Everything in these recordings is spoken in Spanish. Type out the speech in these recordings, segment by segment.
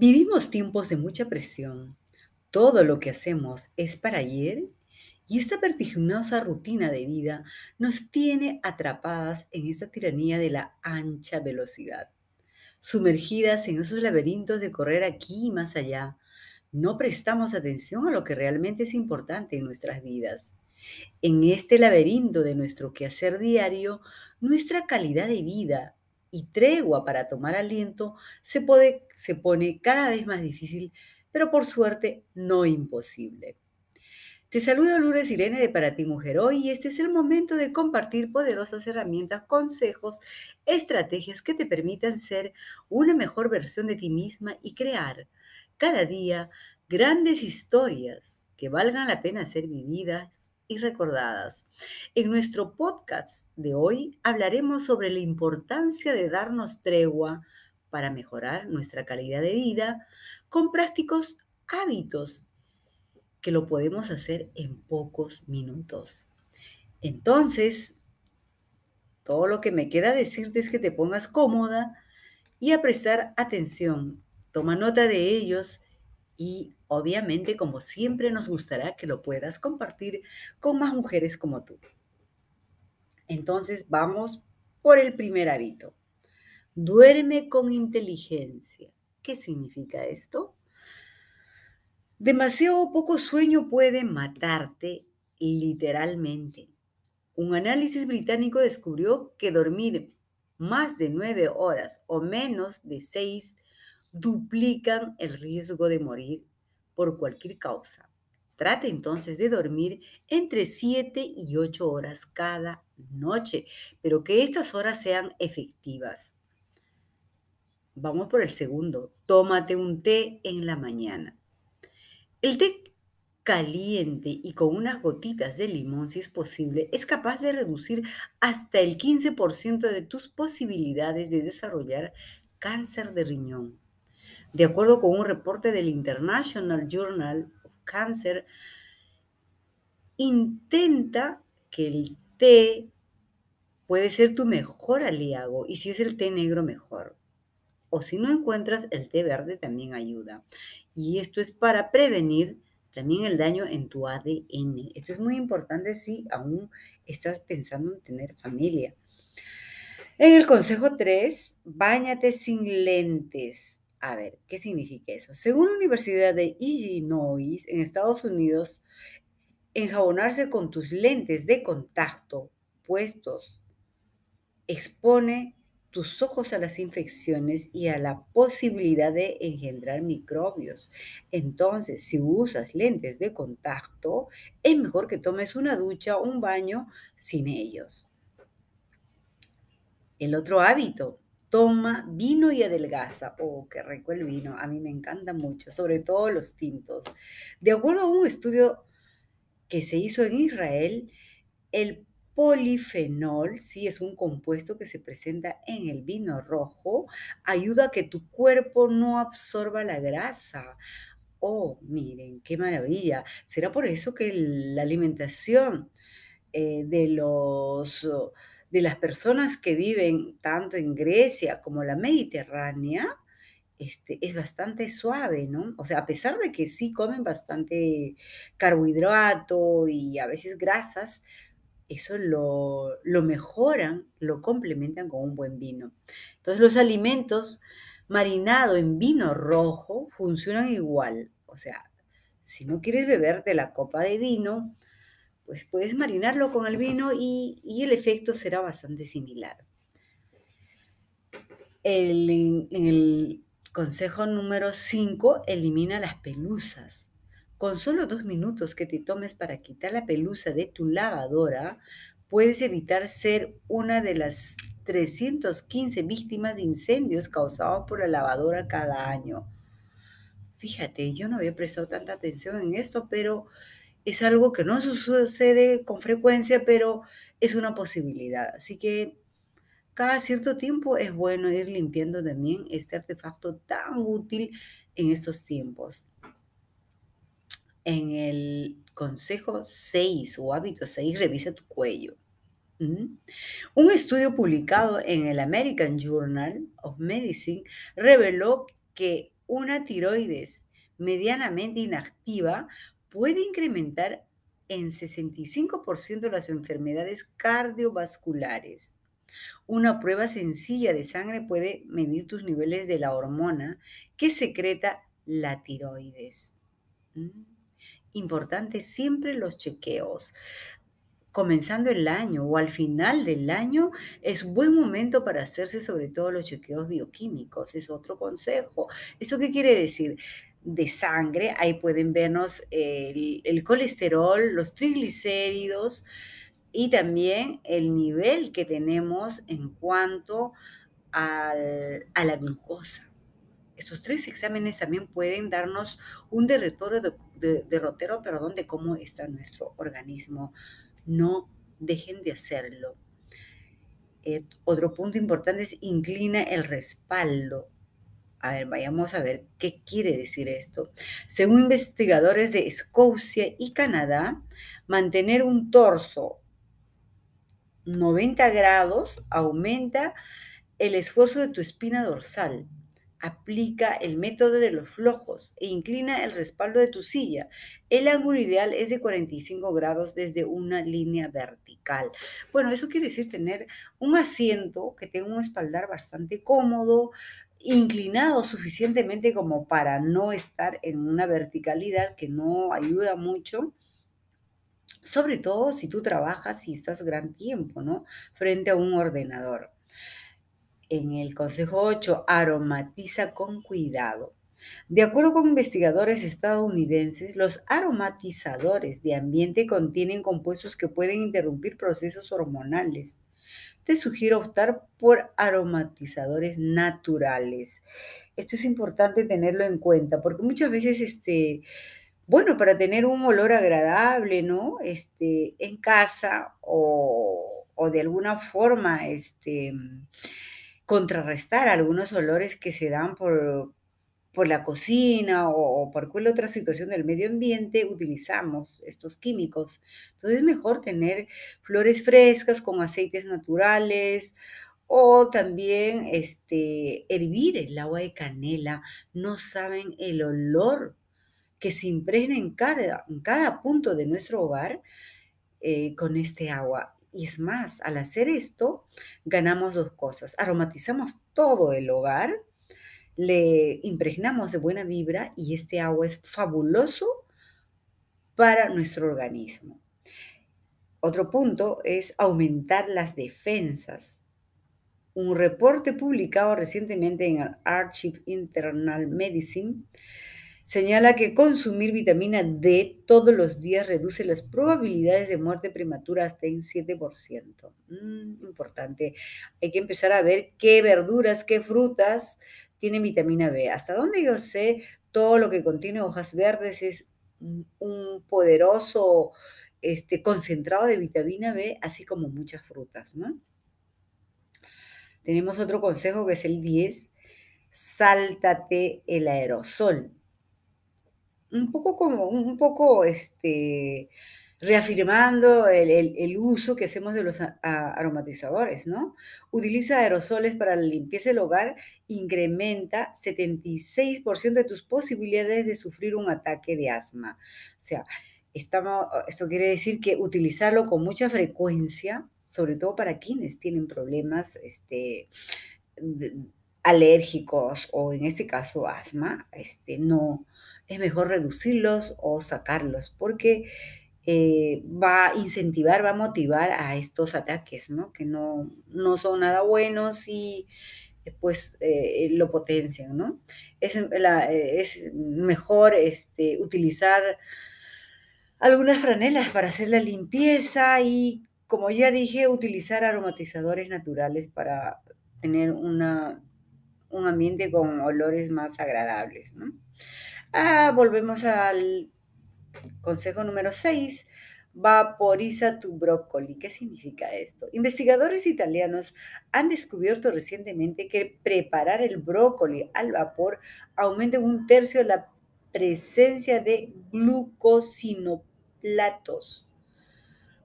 Vivimos tiempos de mucha presión. Todo lo que hacemos es para ayer y esta vertiginosa rutina de vida nos tiene atrapadas en esa tiranía de la ancha velocidad, sumergidas en esos laberintos de correr aquí y más allá. No prestamos atención a lo que realmente es importante en nuestras vidas. En este laberinto de nuestro quehacer diario, nuestra calidad de vida y tregua para tomar aliento se, se pone cada vez más difícil, pero por suerte no imposible. Te saludo Lourdes Irene de Para Ti Mujer Hoy y este es el momento de compartir poderosas herramientas, consejos, estrategias que te permitan ser una mejor versión de ti misma y crear cada día grandes historias que valgan la pena ser vividas y recordadas. En nuestro podcast de hoy hablaremos sobre la importancia de darnos tregua para mejorar nuestra calidad de vida con prácticos hábitos que lo podemos hacer en pocos minutos. Entonces, todo lo que me queda decirte es que te pongas cómoda y a prestar atención. Toma nota de ellos y obviamente, como siempre, nos gustará que lo puedas compartir con más mujeres como tú. Entonces, vamos por el primer hábito. Duerme con inteligencia. ¿Qué significa esto? Demasiado poco sueño puede matarte literalmente. Un análisis británico descubrió que dormir más de nueve horas o menos de seis duplican el riesgo de morir por cualquier causa. Trate entonces de dormir entre 7 y 8 horas cada noche, pero que estas horas sean efectivas. Vamos por el segundo. Tómate un té en la mañana. El té caliente y con unas gotitas de limón, si es posible, es capaz de reducir hasta el 15% de tus posibilidades de desarrollar cáncer de riñón. De acuerdo con un reporte del International Journal of Cancer, intenta que el té puede ser tu mejor aliado y si es el té negro mejor. O si no encuentras el té verde también ayuda. Y esto es para prevenir también el daño en tu ADN. Esto es muy importante si aún estás pensando en tener familia. En el consejo 3, bañate sin lentes. A ver, ¿qué significa eso? Según la Universidad de Illinois, en Estados Unidos, enjabonarse con tus lentes de contacto puestos expone tus ojos a las infecciones y a la posibilidad de engendrar microbios. Entonces, si usas lentes de contacto, es mejor que tomes una ducha o un baño sin ellos. El otro hábito, toma vino y adelgaza. Oh, qué rico el vino. A mí me encanta mucho, sobre todo los tintos. De acuerdo a un estudio que se hizo en Israel, el polifenol, sí, es un compuesto que se presenta en el vino rojo, ayuda a que tu cuerpo no absorba la grasa. Oh, miren, qué maravilla. ¿Será por eso que la alimentación eh, de los de las personas que viven tanto en Grecia como la Mediterránea, este, es bastante suave, ¿no? O sea, a pesar de que sí comen bastante carbohidrato y a veces grasas, eso lo, lo mejoran, lo complementan con un buen vino. Entonces los alimentos marinados en vino rojo funcionan igual. O sea, si no quieres beberte la copa de vino, pues puedes marinarlo con el vino y, el efecto será bastante similar. en el consejo número 5, elimina las pelusas. Con solo dos minutos que te tomes para quitar la pelusa de tu lavadora, puedes evitar ser una de las 315 víctimas de incendios causados por la lavadora cada año. Fíjate, yo no había prestado tanta atención en esto, pero es algo que no sucede con frecuencia, pero es una posibilidad. Así que cada cierto tiempo es bueno ir limpiando también este artefacto tan útil en estos tiempos. En el consejo 6 o hábito 6, revisa tu cuello. Un estudio publicado en el American Journal of Medicine reveló que una tiroides medianamente inactiva puede incrementar en 65% las enfermedades cardiovasculares. Una prueba sencilla de sangre puede medir tus niveles de la hormona que secreta la tiroides. Mm. Importante siempre los chequeos comenzando el año o al final del año es buen momento para hacerse sobre todo los chequeos bioquímicos. Es otro consejo. ¿Eso qué quiere decir? De sangre, ahí pueden vernos el, colesterol, los triglicéridos y también el nivel que tenemos en cuanto a la glucosa. Esos tres exámenes también pueden darnos un derrotero de, derrotero perdón, de cómo está nuestro organismo no dejen de hacerlo. Eh, otro punto importante es inclina el respaldo. A ver, vayamos a ver qué quiere decir esto. Según investigadores de Escocia y Canadá, mantener un torso 90 grados aumenta el esfuerzo de tu espina dorsal Aplica el método de los flojos e inclina el respaldo de tu silla. El ángulo ideal es de 45 grados desde una línea vertical. Bueno, eso quiere decir tener un asiento que tenga un espaldar bastante cómodo, inclinado suficientemente como para no estar en una verticalidad que no ayuda mucho sobre todo si tú trabajas y estás gran tiempo, ¿no? Frente a un ordenador en el Consejo 8 aromatiza con cuidado. De acuerdo con investigadores estadounidenses, los aromatizadores de ambiente contienen compuestos que pueden interrumpir procesos hormonales. Te sugiero optar por aromatizadores naturales. Esto es importante tenerlo en cuenta porque muchas veces, este, bueno, para tener un olor agradable, ¿no? Este, en casa o, o de alguna forma, este, contrarrestar algunos olores que se dan por, por la cocina o, por cualquier otra situación del medio ambiente, utilizamos estos químicos. Entonces es mejor tener flores frescas con aceites naturales o también este, hervir el agua de canela. No saben el olor que se impregna en cada, en cada punto de nuestro hogar eh, con este agua. Y es más, al hacer esto, ganamos dos cosas. Aromatizamos todo el hogar, le impregnamos de buena vibra y este agua es fabuloso para nuestro organismo. Otro punto es aumentar las defensas. Un reporte publicado recientemente en el Archive Internal Medicine señala que consumir vitamina D todos los días reduce las probabilidades de muerte prematura hasta en 7%. Mm, importante. Hay que empezar a ver qué verduras, qué frutas tienen vitamina B. Hasta donde yo sé, todo lo que contiene hojas verdes es un poderoso este, concentrado de vitamina B, así como muchas frutas, ¿no? Tenemos otro consejo que es el 10, sáltate el aerosol un poco como, un poco este, reafirmando el, uso que hacemos de los aromatizadores, ¿no? Utiliza aerosoles para la limpieza del hogar, incrementa 76% de tus posibilidades de sufrir un ataque de asma. O sea, estamos, esto quiere decir que utilizarlo con mucha frecuencia, sobre todo para quienes tienen problemas este, alérgicos o en este caso asma, este, no, es mejor reducirlos o sacarlos porque eh, va a incentivar, va a motivar a estos ataques, ¿no? Que no, no son nada buenos y pues eh, lo potencian, ¿no? Es, es mejor este, utilizar algunas franelas para hacer la limpieza y, como ya dije, utilizar aromatizadores naturales para tener una un ambiente con olores más agradables. ¿no? Ah, volvemos al consejo número 6. Vaporiza tu brócoli. ¿Qué significa esto? Investigadores italianos han descubierto recientemente que preparar el brócoli al vapor aumenta un tercio la presencia de glucosinoplatos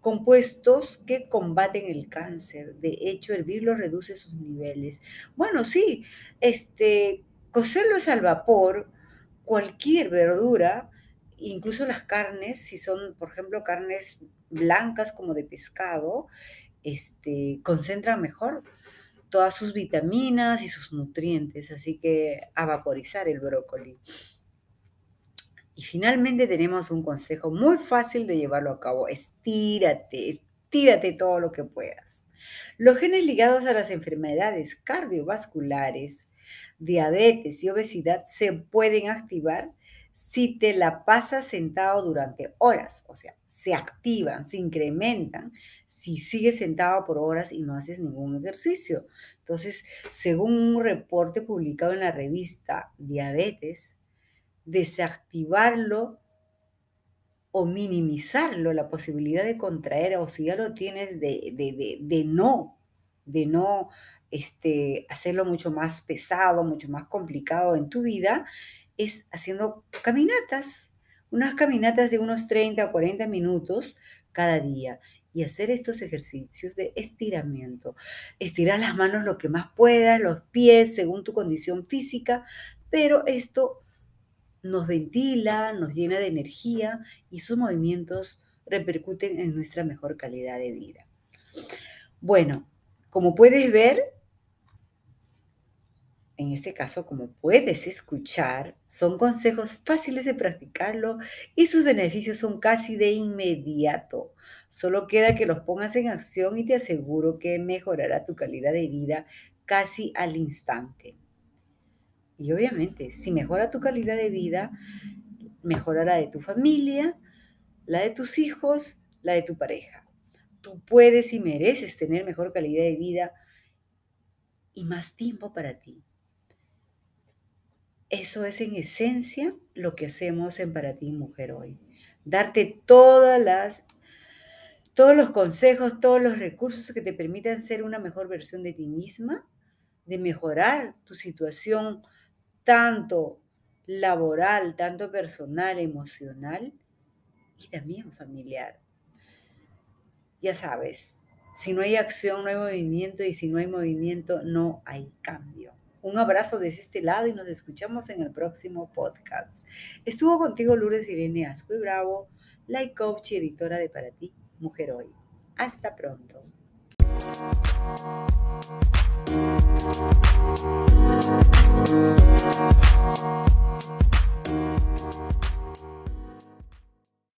compuestos que combaten el cáncer. De hecho, hervirlo reduce sus niveles. Bueno, sí, este, Cocerlo es al vapor, cualquier verdura, incluso las carnes, si son, por ejemplo, carnes blancas como de pescado, este, concentran mejor todas sus vitaminas y sus nutrientes, así que a vaporizar el brócoli. Y finalmente tenemos un consejo muy fácil de llevarlo a cabo. Estírate, estírate todo lo que puedas. Los genes ligados a las enfermedades cardiovasculares, diabetes y obesidad se pueden activar si te la pasas sentado durante horas, o sea, se activan, se incrementan si sigues sentado por horas y no haces ningún ejercicio. Entonces, según un reporte publicado en la revista Diabetes, desactivarlo o minimizarlo, la posibilidad de contraer, o si ya lo tienes, de, de, no, de no este, hacerlo mucho más pesado, mucho más complicado en tu vida, es haciendo caminatas, unas caminatas de unos 30 o 40 minutos cada día y hacer estos ejercicios de estiramiento. Estirar las manos lo que más puedas, los pies según tu condición física, pero esto nos ventila, nos llena de energía y sus movimientos repercuten en nuestra mejor calidad de vida. Bueno, como puedes ver, en este caso, como puedes escuchar, son consejos fáciles de practicarlo y sus beneficios son casi de inmediato. Solo queda que los pongas en acción y te aseguro que mejorará tu calidad de vida casi al instante. Y obviamente, si mejora tu calidad de vida, mejorará de tu familia, la de tus hijos, la de tu pareja. Tú puedes y mereces tener mejor calidad de vida y más tiempo para ti. Eso es en esencia lo que hacemos en Para ti Mujer hoy. Darte todas las todos los consejos, todos los recursos que te permitan ser una mejor versión de ti misma, de mejorar tu situación tanto laboral, tanto personal, emocional y también familiar. Ya sabes, si no hay acción, no hay movimiento y si no hay movimiento, no hay cambio. Un abrazo desde este lado y nos escuchamos en el próximo podcast. Estuvo contigo Lourdes Irene Asco Bravo, life coach y editora de Para Ti, Mujer Hoy. Hasta pronto.